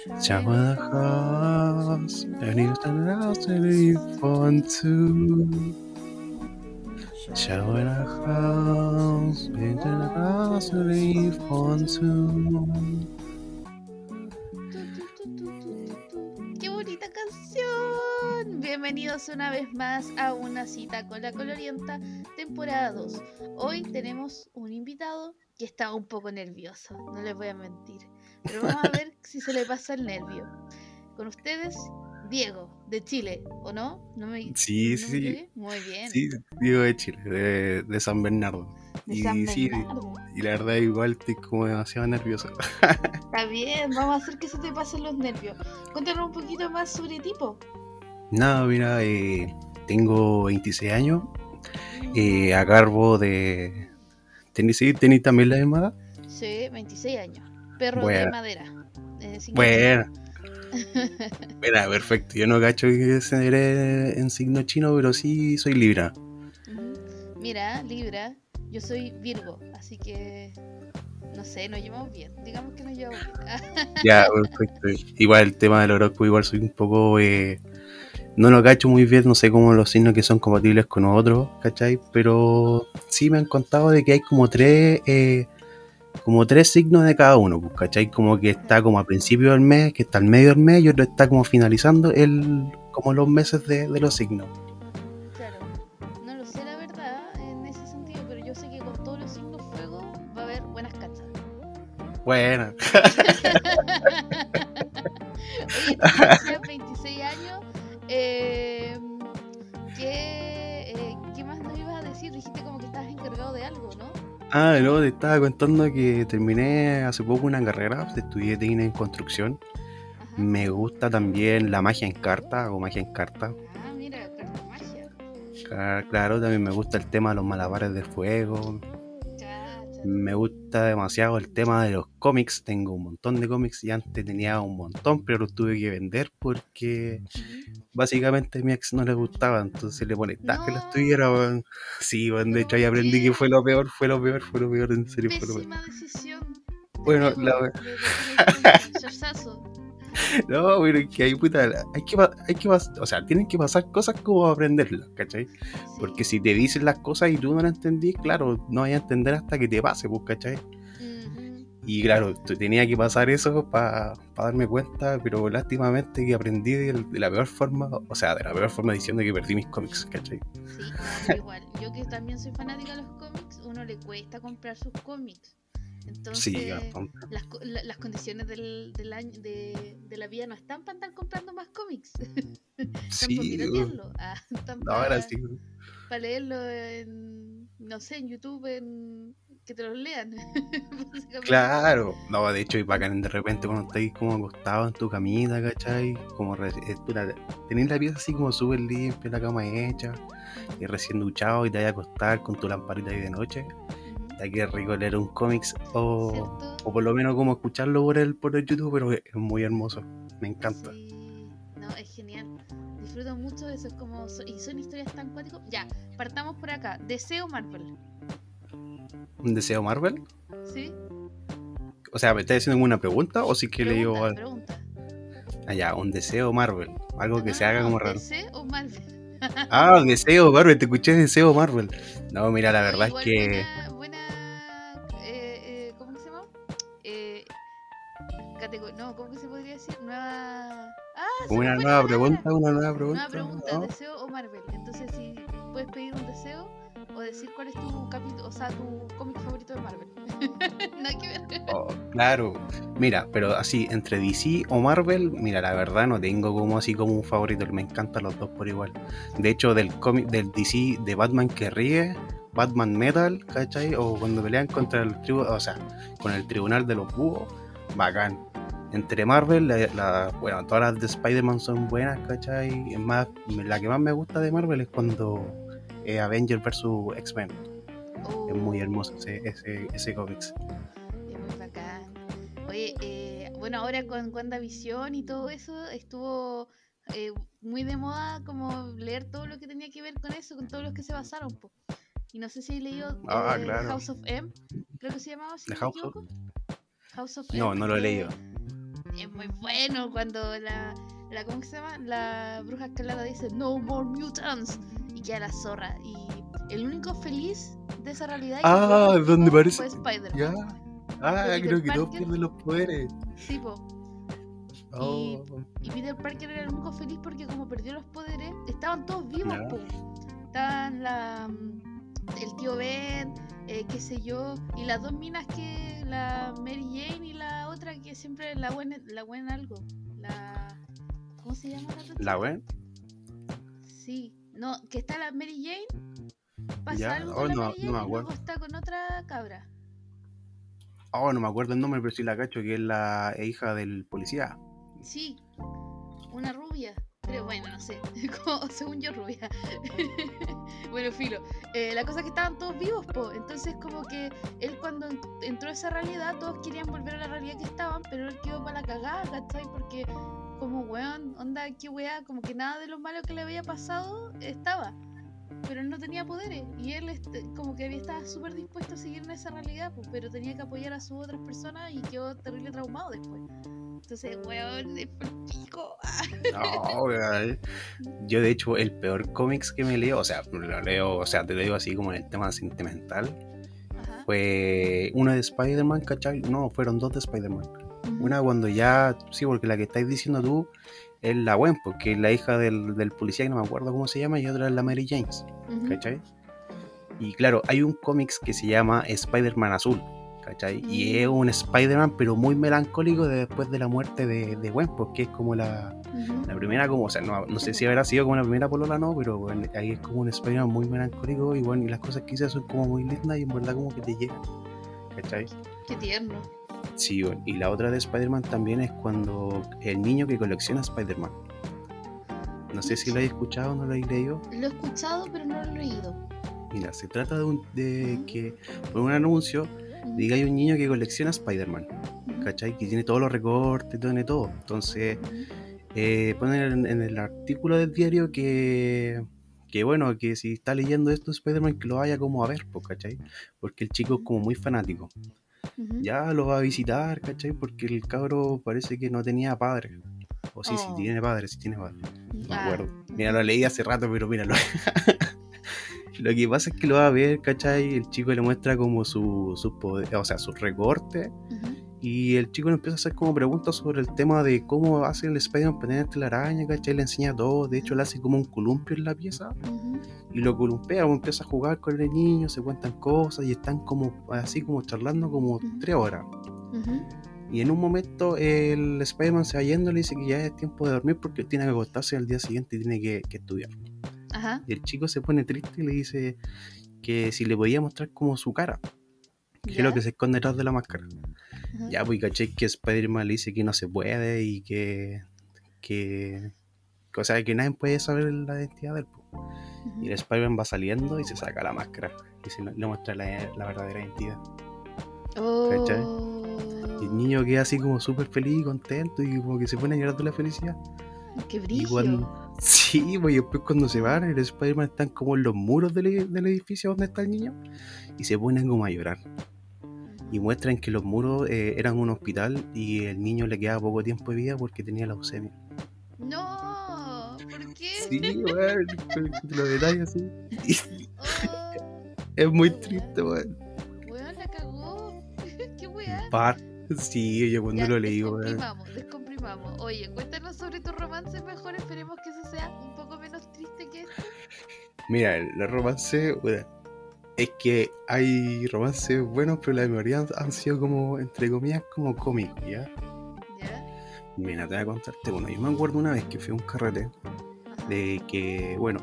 Shower the house, and you stand out and if want to. Shower the house, and the house and if want to. ¡Qué bonita canción! Bienvenidos una vez más a una cita con la colorienta, temporada 2. Hoy tenemos un invitado que está un poco nervioso, no les voy a mentir. Pero vamos a ver si se le pasa el nervio. Con ustedes, Diego, de Chile, ¿o no? ¿No me, Sí, no sí? Muy bien. sí, Diego de Chile, de, de San Bernardo. De y San sí, Bernardo. y la verdad igual estoy como demasiado nervioso. Está bien, vamos a hacer que se te pasen los nervios. Cuéntanos un poquito más sobre tipo. Nada, mira, eh, tengo 26 años, eh, a cargo de... ¿Tenís, sí, tenís también la misma edad? Sí, 26 años. Perro de Bueno. madera. eh, Bueno. Mira, perfecto. Yo no cacho que seré en signo chino, pero sí soy Libra. Mira, Libra, yo soy Virgo, así que no sé, nos llevamos bien. Digamos que nos llevamos bien. Ya, perfecto. Igual el tema del horóscopo, igual soy un poco. eh, no lo cacho muy bien, no sé cómo los signos que son compatibles con otros, ¿cachai? Pero sí me han contado de que hay como tres. eh, como tres signos de cada uno, pues, ¿cachai? Como que está como a principio del mes, que está al medio del mes, y otro está como finalizando el, como los meses de, de los signos. claro, no lo sé la verdad en ese sentido, pero yo sé que con todos los signos fuego va a haber buenas cachas. Bueno, Oye, Ah, no, te estaba contando que terminé hace poco una carrera, estudié técnica en construcción. Ajá. Me gusta también la magia en carta, hago magia en carta. Ah, mira, cartomagia. Ca- Claro, también me gusta el tema de los malabares de fuego. Me gusta demasiado el tema de los cómics. Tengo un montón de cómics y antes tenía un montón, pero los tuve que vender porque básicamente a mi ex no le gustaba, entonces le molestaba que los No. tuviera. Sí, weón, de hecho ahí ¿Por aprendí que fue lo peor, fue lo peor, fue lo peor, en serio fue lo peor. Decisión. de Bueno, la- No, pero es que hay puta, hay que, pa- hay que o sea, tienen que pasar cosas como aprenderlas, ¿cachai? Porque si te dicen las cosas y tú no las entendís, claro, no vas a entender hasta que te pase, pues, ¿cachai? Y claro, tenía que pasar eso para darme cuenta, pero lástimamente que aprendí de, de la peor forma, o sea, de la peor forma diciendo que perdí mis cómics, ¿cachai? Sí, igual. Yo que también soy fanática de los cómics, uno le cuesta comprar sus cómics. Entonces, Sí, las, la- las condiciones del, del año, de, de la vida no están para estar comprando más cómics. están para Sí. Ah, están no, para, ahora sí. leerlo en, no sé, en YouTube, en, que te los lean. Claro, no, de hecho, y bacán de repente cuando estáis como acostado en tu camita, ¿cachai? Como eh, tenés la pieza así como súper limpia, la cama hecha, y recién duchado, y te vas a acostar con tu lamparita ahí de noche. Ya que rico leer un cómics o, o por lo menos como escucharlo por el, por el YouTube, pero es muy hermoso, me encanta. Sí, no, es genial. Disfruto mucho de eso, es como, y son historias tan cuáticas. Ya, partamos por acá. Deseo Marvel, ¿Un deseo Marvel? ¿sí? O sea, ¿me estás haciendo una pregunta o si que le digo Pregunta, algo? pregunta. Allá, un deseo Marvel, algo que No, se haga no, como raro. ¿DC o Marvel? Ah, un deseo Marvel, te escuché deseo Marvel. No, mira, la verdad es que... Buena Una fue nueva pregunta, una nueva pregunta. Nueva pregunta, ¿no? ¿deseo o Marvel? Entonces, si puedes pedir un deseo o decir cuál es tu capítulo, o sea, tu cómic favorito de Marvel. Nada que ver. Oh, claro, mira, pero así, entre DC o Marvel, mira, la verdad no tengo como así como un favorito, me encantan los dos por igual. De hecho, del cómic del DC de Batman que ríe, Batman Metal, ¿cachai? O cuando pelean contra el tribu, o sea, con el tribunal de los búhos, bacán. Entre Marvel, la, la- bueno, todas las de Spider-Man son buenas, ¿cachai? Es más, la que más me gusta de Marvel es cuando eh, Avengers vs X-Men. Es muy Oh, hermoso ese, ese, ese cómics. Es muy bacán. Oye, eh, bueno, ahora con WandaVision y todo eso, estuvo eh, muy de moda como leer todo lo que tenía que ver con eso, con todos los que se basaron. po. Y no sé si he leído Ah, eh, claro. House of M, creo que se llamaba. The me House of-. House of No, M, no lo he leído. Es muy bueno cuando la, la ¿cómo se llama? La bruja escalada dice no more mutants y queda la zorra y el único feliz de esa realidad ah, donde parece fue Spider-Man. Ya. Ah, creo que todos pierden los poderes. Sí, po. Oh. Y, y, Peter Parker era el único feliz porque como perdió los poderes, estaban todos vivos, po. Estaban la el tío Ben, eh, qué sé yo, y las dos minas que la Mary Jane y la otra que siempre la buena la buena algo, la ¿cómo se llama la otra? ¿La buena? Sí, no, que está la Mary Jane, pasa Ya, algo oh, la no- Mary no Jane me y luego acuerdo. está con otra cabra. Oh, no me acuerdo el nombre, pero sí la cacho, que es la hija del policía. Sí, una rubia. Pero bueno, no sé. como- según yo, rubia. bueno, filo. Eh, la cosa es que estaban todos vivos, po. Entonces, como que él, cuando en- entró a esa realidad, todos querían volver a la realidad que estaban, pero él quedó para la cagada, ¿cachai? Porque, como weón, onda, qué weá, como que nada de lo malo que le había pasado estaba. Pero él no tenía poderes. Y él, este, como que había estaba súper dispuesto a seguir en esa realidad, pues, pero tenía que apoyar a sus otras personas y quedó terrible traumado después. Entonces, weón, es pico. No, weón. Yo, de hecho, el peor cómics que me leo, o sea, lo leo, o sea, te lo digo así como en el tema sentimental, Ajá. fue uno de Spider-Man, ¿cachai? No, fueron dos de Spider-Man. Una cuando ya, sí, porque la que estáis diciendo tú es la Gwen, porque es la hija del, del policía, que no me acuerdo cómo se llama, y otra es la Mary James, Ujú. ¿cachai? Y claro, hay un cómics que se llama Spider-Man Azul, ¿cachai? Y Mm. es un Spider-Man, pero muy melancólico de- después de la muerte de, de Gwen, porque es como la, Ujú. la primera, como, o sea, no, no sé si habrá sido como la primera polola no, pero bueno, ahí es como un Spider-Man muy melancólico y bueno, y las cosas que hice son como muy lindas y en verdad como que te llegan, ¿cachai? Qué tierno. Sí, bueno, y la otra de Spider-Man también es cuando el niño que colecciona Spider-Man. No sé si lo habéis escuchado o no lo habéis leído. Lo he escuchado, pero no lo he leído. Mira, se trata de, un- de que por un anuncio. Diga hay un niño que colecciona Spider-Man. ¿cachai? Que tiene todos los recortes, tiene todo. Entonces, eh, ponen en, en el artículo del diario que, que bueno, que si está leyendo esto Spider-Man, que lo vaya como a ver, pues, ¿cachai? Porque el chico es como muy fanático. Ya lo va a visitar, ¿cachai? Porque el cabro parece que no tenía padre. O sí, sí Oh. tiene padre, sí tiene padre. No me acuerdo. Mira, lo leí hace rato, pero míralo. lo que pasa es que lo va a ver, ¿cachai? El chico le muestra como su, sus poder- o sea, sus recortes. Ujú. Y el chico le empieza a hacer como preguntas sobre el tema de cómo hace el Spider-Man para tener telaraña, ¿cachai? Le enseña todo. De hecho, le hace como un columpio en la pieza y lo columpea, o empieza a jugar con el niño, se cuentan cosas y están como así como charlando como tres horas. Y en un momento el Spider-Man se va yendo y le dice que ya es tiempo de dormir porque tiene que acostarse al día siguiente y tiene que, que estudiar. Ajá. Y el chico se pone triste y le dice que si le podía mostrar como su cara, que es lo que se esconde detrás de la máscara. Ajá. Ya, pues caché que Spider-Man le dice que no se puede y que. que. O sea, que nadie puede saber la identidad del po. Y el Spider-Man va saliendo y se saca la máscara y se le muestra la, la verdadera identidad. ¿cachai? Y el Oh. niño queda así como súper feliz y contento y como que se pone a llorar de la felicidad. Qué Y brillo. cuando- Sí, pues después cuando se van, el Spider-Man están como en los muros del, del edificio donde está el niño y se ponen como a llorar. Y muestran que los muros eh, eran un hospital y el niño le quedaba poco tiempo de vida porque tenía leucemia. No, ¿por qué? Sí, weón, los detalles así. Oh, es muy triste, weón. weón, la cagó. Qué weá. Par. Sí, yo cuando Ya, lo leí, weón. Oye, cuéntanos sobre tu romance mejor. Esperemos que eso sea un poco menos triste que esto. Mira, los romances, weón, es que hay romances buenos, pero la mayoría han, han sido como, entre comillas, como cómicos, ¿ya? ¿Ya? Mira, te voy a contarte. Bueno, yo me acuerdo una vez que fui a un carrete Ajá. de que, bueno,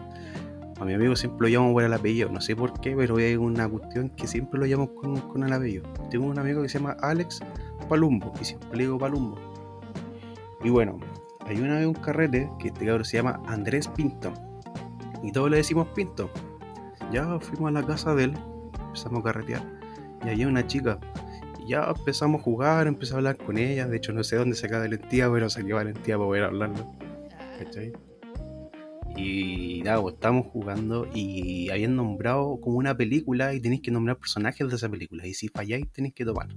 a mi amigo siempre lo llamo por el apellido, no sé por qué, pero es una cuestión que siempre lo llamo con, con el apellido. Tengo un amigo que se llama Alex Palumbo, y siempre le digo Palumbo. Y bueno, hay una vez un carrete que este cabrón se llama Andrés Pinto, y todos le decimos Pinto. Ya fuimos a la casa de él, empezamos a carretear, y había una chica. Y ya empezamos a jugar, empecé a hablar con ella, de hecho no sé dónde saca valentía, pero saqué valentía para poder hablarlo. ¿cachai? Y nada, pues estábamos jugando y habían nombrado como una película y tenéis que nombrar personajes de esa película. Y si falláis, tenéis que tomar.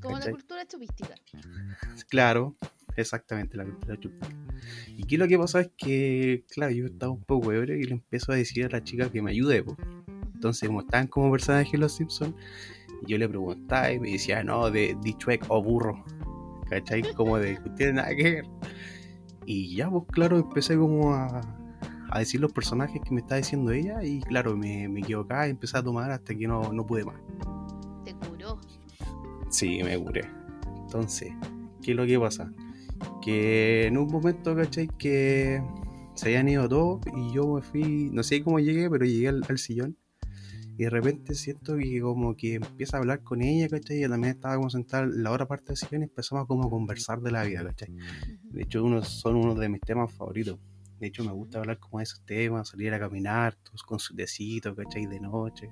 Como la ¿cachai? cultura chupística. Claro, exactamente, la cultura chupística. Y aquí lo que pasa es que, claro, yo estaba un poco ebrio y le empiezo a decir a la chica que me ayude, po. Entonces, como estaban como personajes Los Simpsons, yo le preguntaba y me decía, no, de dichuec o burro. ¿Cachai? Como de que tiene nada que ver. Y ya, pues claro, empecé como a, a decir los personajes que me estaba diciendo ella y claro, me, me equivocaba y empecé a tomar hasta que no, no pude más. Te curó. Sí, me curé. Entonces, ¿qué es lo que pasa? Que en un momento, ¿cachai? Que se habían ido todos y yo me fui, no sé cómo llegué, pero llegué al, al sillón y de repente siento que como que empieza a hablar con ella, ¿cachai? Ella también estaba como sentada en la otra parte del sillón y empezamos como a conversar de la vida, ¿cachai? De hecho, unos, son uno de mis temas favoritos. De hecho, me gusta hablar como de esos temas, salir a caminar, todos con su tecito, ¿cachai? De noche,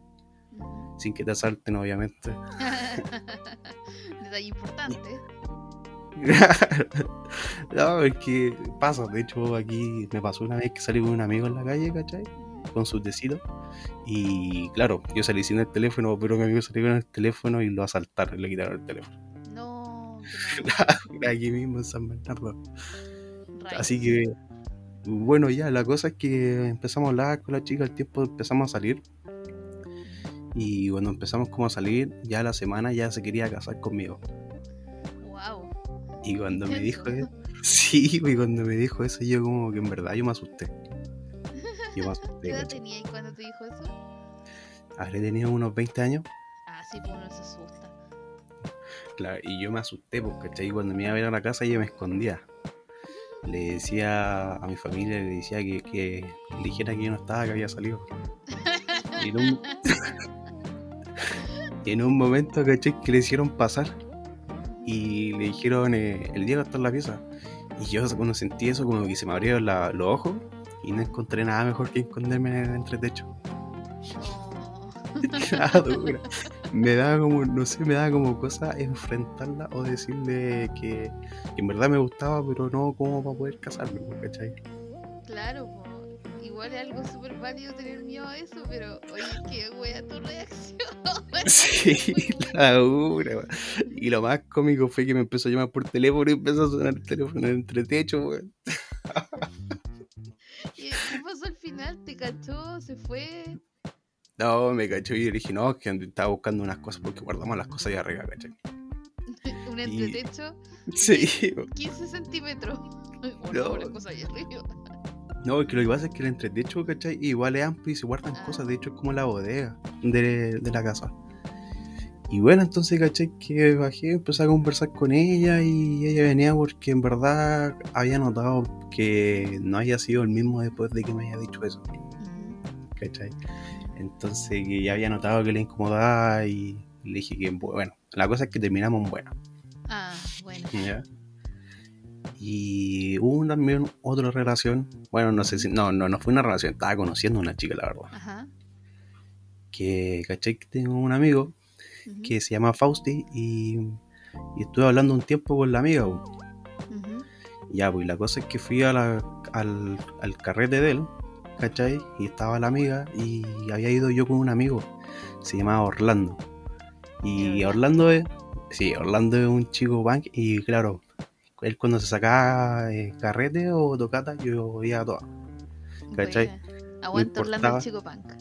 sin que te asalten, obviamente. Detalle importante. no, es que pasa. De hecho, aquí me pasó una vez que salí con un amigo en la calle, ¿cachai? Con sus tecitos. Y claro, yo salí sin el teléfono, pero mi amigo salió con el teléfono y lo asaltaron, le quitaron el teléfono. No, mal. aquí mismo en San Bernardo. Así que, bueno, ya, la cosa es que empezamos a hablar con la chica, al tiempo empezamos a salir. Y cuando empezamos como a salir, ya la semana ya se quería casar conmigo. Y cuando me dijo eso, sí, y cuando me dijo eso, yo como que en verdad yo me asusté. Yo me ¿Qué asusté, edad ¿cachai? tenías cuando te dijo eso? Habré tenido unos 20 años, Ah, sí, pues uno se asusta. claro, y yo me asusté, porque ¿cachai? cuando me iba a ver a la casa yo me escondía. Le decía a mi familia, le decía que, que le dijera que yo no estaba, que había salido. Y en un, y en un momento, ¿cachai? Que le hicieron pasar y le dijeron, eh, el Diego está en la pieza. Y yo cuando sentí eso, como que se me abrieron la- los ojos y no encontré nada mejor que esconderme en el entretecho. No. Nada dura. Me daba como, no sé, me daba como cosa enfrentarla o decirle que, que en verdad me gustaba, pero no como para poder casarme, ¿cachai? Claro. Igual es algo súper válido tener miedo a eso, pero oye, qué wea tu reacción. Sí, la dura. Y lo más cómico fue que me empezó a llamar por teléfono y empezó a sonar el teléfono en el entretecho, weón. ¿Y qué pasó al final? ¿Te cachó? ¿Se fue? No, me cachó y le dije, no, que estaba buscando unas cosas porque guardamos las cosas allá arriba, ¿cachai? Un Y- entretecho, Sí, 15 centímetros. Bueno, No. una cosa ahí arriba. No, es que lo que pasa es que el entretecho, ¿cachai? Igual es amplio y se guardan Ah. cosas, de hecho es como la bodega de, de la casa. Y bueno, entonces, ¿cachai? Que bajé, empecé a conversar con ella y ella venía porque en verdad había notado que no haya sido el mismo después de que me haya dicho eso. ¿cachai? Entonces que ya había notado que le incomodaba y le dije que, bueno, la cosa es que terminamos en bueno. Ah, bueno. ¿ya? Y hubo también otra relación, bueno, no sé si, no, no, no fue una relación, estaba conociendo a una chica, la verdad. Ajá. Que, ¿cachai? Que tengo un amigo que se llama Fausti y, y estuve hablando un tiempo con la amiga. ujú. Ya, pues la cosa es que fui a la- al, al carrete de él, ¿cachai? Y estaba la amiga y había ido yo con un amigo, se llamaba Orlando. Y ¿De Orlando es, sí, Orlando es un chico punk y claro, él cuando se sacaba eh, carrete o tocata, yo iba a todas. ¿Cachai? Aguanta Orlando el chico punk.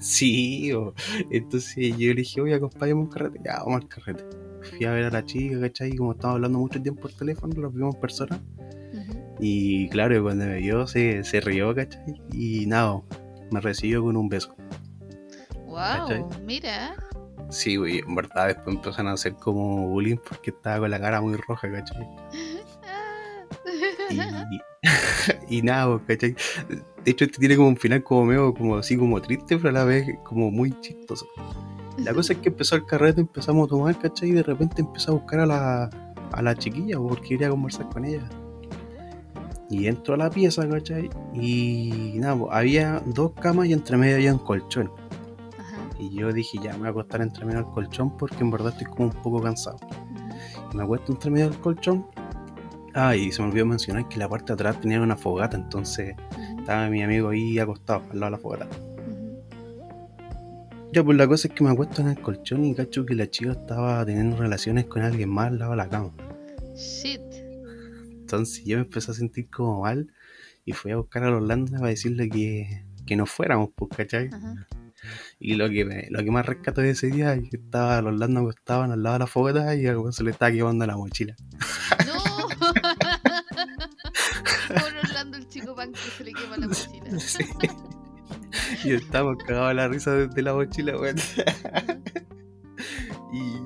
Sí, o- entonces yo le dije, oye, acompáñame un carrete, ya, vamos al carrete. Fui a ver a la chica, ¿cachai? Y como estábamos hablando mucho tiempo por teléfono, los vimos en persona. Y claro, cuando me vio se, se rió, ¿cachai? Y nada, me recibió con un beso. Wow, ¿Cachai? mira. Sí, güey, en verdad después empezaron a hacer como bullying porque estaba con la cara muy roja, ¿cachai? Y, nada, pues, ¿cachai? De hecho, este tiene como un final como medio, como así como triste, pero a la vez como muy chistoso. La cosa es que empezó el carrete, empezamos a tomar, ¿cachai? Y de repente empezó a buscar a la, a la chiquilla porque quería conversar con ella. Y entro a la pieza, ¿cachai? Y nada, pues, había dos camas y entre medio había un colchón. Ajá. Y yo dije, ya me voy a acostar entre medio del colchón porque en verdad estoy como un poco cansado. Me acuesto entre medio del colchón. Ah, y se me olvidó mencionar que la parte de atrás tenía una fogata, entonces estaba mi amigo ahí acostado al lado de la fogata. Ujú. Ya, pues la cosa es que me acuesto en el colchón y cacho que la chica estaba teniendo relaciones con alguien más al lado de la cama. Shit. Entonces yo me empecé a sentir como mal y fui a buscar a los Orlando para decirle que, que no fuéramos, pues, ¿cachai? Y lo que, me- lo que más rescato de ese día es que estaba los Orlando estaban al lado de la fogata y algo se le estaba quemando la mochila. Sí. Y estábamos cagados de la risa desde la mochila, weón. Y,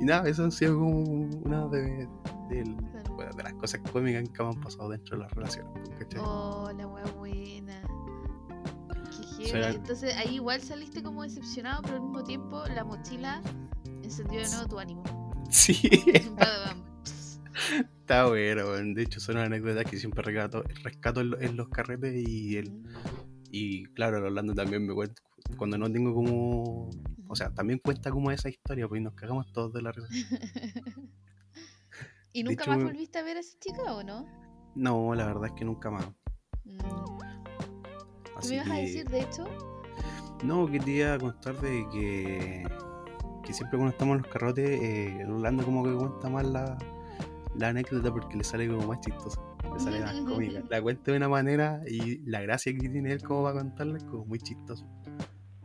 y nada, eso ha sido como una de, del- bueno, de las cosas cómicas que me han pasado dentro de las relaciones, pues, ¿cachai? Oh, la wea buena. Qué Entonces ahí igual saliste como decepcionado, pero al mismo tiempo la mochila encendió de nuevo tu ánimo. Sí. Está bueno. De hecho, son anécdotas que siempre rescato, rescato en, lo- en los carretes y el, Y claro, el Orlando también me cuenta, cuando no tengo como, o sea, también cuenta como esa historia, pues nos cagamos todos de la risa. ¿Y nunca hecho, más volviste a ver a esa chica o no? No, la verdad es que nunca más. Mm. ¿Tú me ibas a decir, de hecho? No, que te iba a contar de que, que siempre cuando estamos en los carrotes, eh, el Orlando como que cuenta más la, la anécdota porque le sale como más chistosa, le sale más cómica. La cuenta de una manera y la gracia que tiene él como va a contarla es como muy chistoso.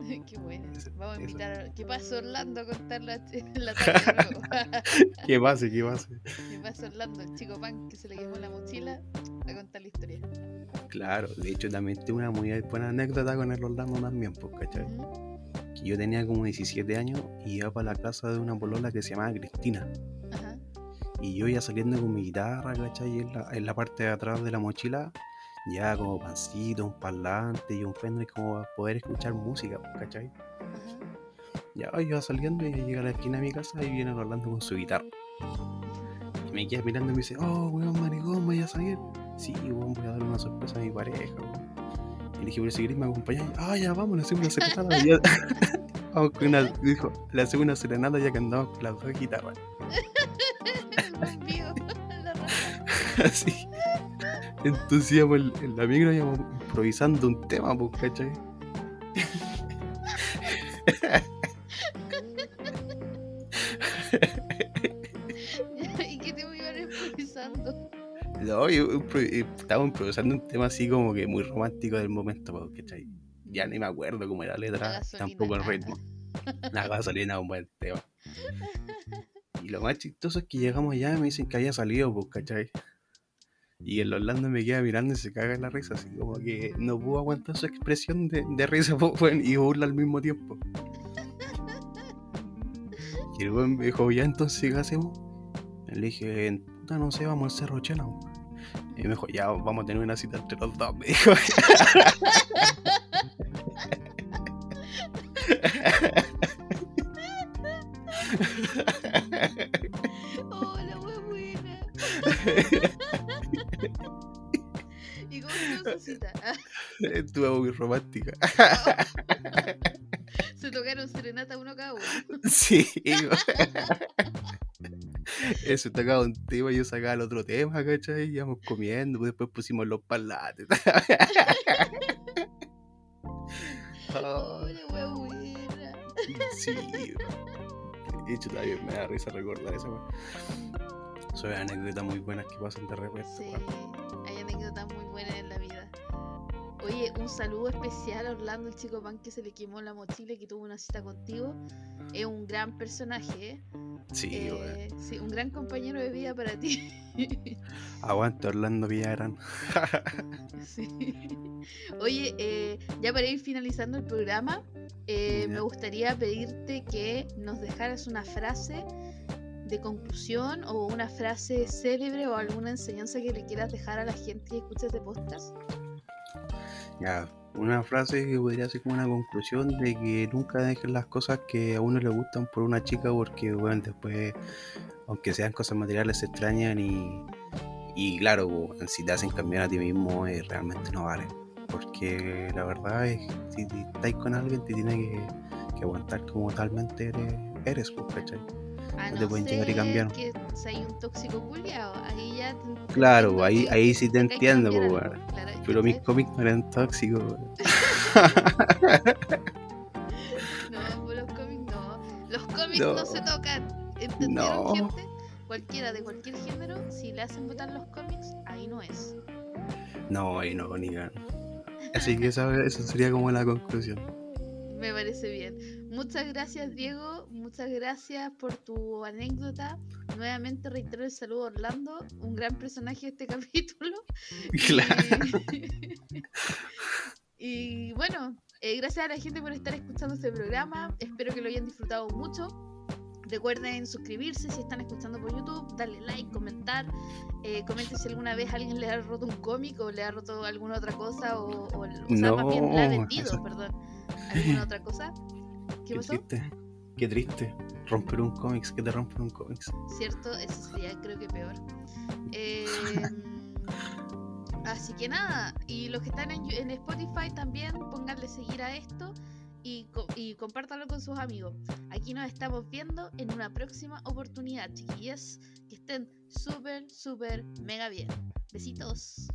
Qué bueno. Vamos a invitar a... ¿Qué pasó Orlando a contar la, la talla de nuevo? ¿Qué pase, qué pase? ¿Qué pasó Orlando, el chico pan que se le quemó la mochila? A contar la historia. Claro, de hecho también tengo una muy buena anécdota con el Orlando también, pues, ¿cachai? Que yo tenía como 17 años y iba para la casa de una polola que se llamaba Cristina. Ajá. Y yo ya saliendo con mi guitarra, ¿cachai? En la, en la parte de atrás de la mochila, ya como pancito, un parlante y un pendrive como para poder escuchar música, ¿cachai? Ya yo saliendo y llega a la esquina de mi casa y viene el Orlando con su guitarra. Y me queda mirando y me dice, oh, weón, maricón, voy a salir. Sí, weón, voy a dar una sorpresa a mi pareja, weón. Y le dije, pero si querés me acompañáis, ah, ya vamos, le hacemos una serenata. Ya- vamos con una, dijo, le hacemos una serenata ya que andamos con las dos guitarras. Así. Entonces íbamos en, la micro íbamos improvisando un tema, pues, ¿cachai? ¿Y qué te iban improvisando? No, yo eh, improvisando un tema así como que muy romántico del momento, pues, ¿cachai? Ya ni me acuerdo cómo era la letra, tampoco el ritmo. La gasolina es un buen tema. Y lo más chistoso es que llegamos allá y me dicen que había salido, pues, ¿cachai? Y el Orlando me queda mirando y se caga en la risa, así como que no pudo aguantar su expresión de, de risa pues, y burla al mismo tiempo. Y el weón me dijo, ya entonces, ¿qué hacemos? Le dije, no sé, vamos al Cerro Chena. weón". Y me dijo, ya, vamos a tener una cita entre los dos, me dijo. Estuvo muy romántica. Se tocaron serenata uno cada uno. Sí. Eso sacaba un tema y yo sacaba el otro tema, ¿cachai? Y íbamos comiendo, pues después pusimos los. ¡Oh, buena! sí, de hecho también me da risa recordar weón. Son anécdotas muy buenas que pasan de repente. Sí, hay anécdotas muy buenas en la vida. Oye, un saludo especial a Orlando, el chico pan que se le quemó la mochila y que tuvo una cita contigo. Es un gran personaje, ¿eh? Sí, Eh, sí, un gran compañero de vida para ti. Aguante Orlando Villarán. Sí. Oye, eh, ya para ir finalizando el programa, eh, me gustaría pedirte que nos dejaras una frase de conclusión o una frase célebre o alguna enseñanza que le quieras dejar a la gente que escucha este podcast. Ya, una frase que podría ser como una conclusión de que nunca dejen las cosas que a uno le gustan por una chica porque, bueno, después, aunque sean cosas materiales, se extrañan y, y claro, si te hacen cambiar a ti mismo, eh, realmente no vale. Porque la verdad es que si estáis con alguien, te tiene que, aguantar como talmente eres, eres pues. A No no, te pueden llegar y cambiar. que seas un tóxico culiao, ahí ya te- Claro, entiendo ahí, ahí sí te entiendo, pues, claro, Pero mis cómics no eran tóxicos, weón. No, puro cómics no. se tocan. ¿Entendieron, gente? Cualquiera de cualquier género, si le hacen votar los cómics, ahí no es. No, ahí no, ni Así que esa, eso sería como la conclusión. Me parece bien. Muchas gracias, Diego. Muchas gracias por tu anécdota. Nuevamente reitero el saludo a Orlando, un gran personaje de este capítulo. Claro. Y, bueno, eh, gracias a la gente por estar escuchando este programa. Espero que lo hayan disfrutado mucho. Recuerden suscribirse si están escuchando por YouTube, darle like, comentar. Eh, comenten si alguna vez alguien le ha roto un cómic o le ha roto alguna otra cosa o, o, sea, más bien le ha vendido, perdón, alguna otra cosa. ¿Qué, pasó? Triste. Qué triste. Romper un cómics, que te rompen un cómics. Cierto, eso sería creo que peor. Eh, así que nada, y los que están en, en Spotify también pónganle seguir a esto y, y compártanlo con sus amigos. Aquí nos estamos viendo en una próxima oportunidad, chiquillas. Que estén súper, súper, mega bien. Besitos.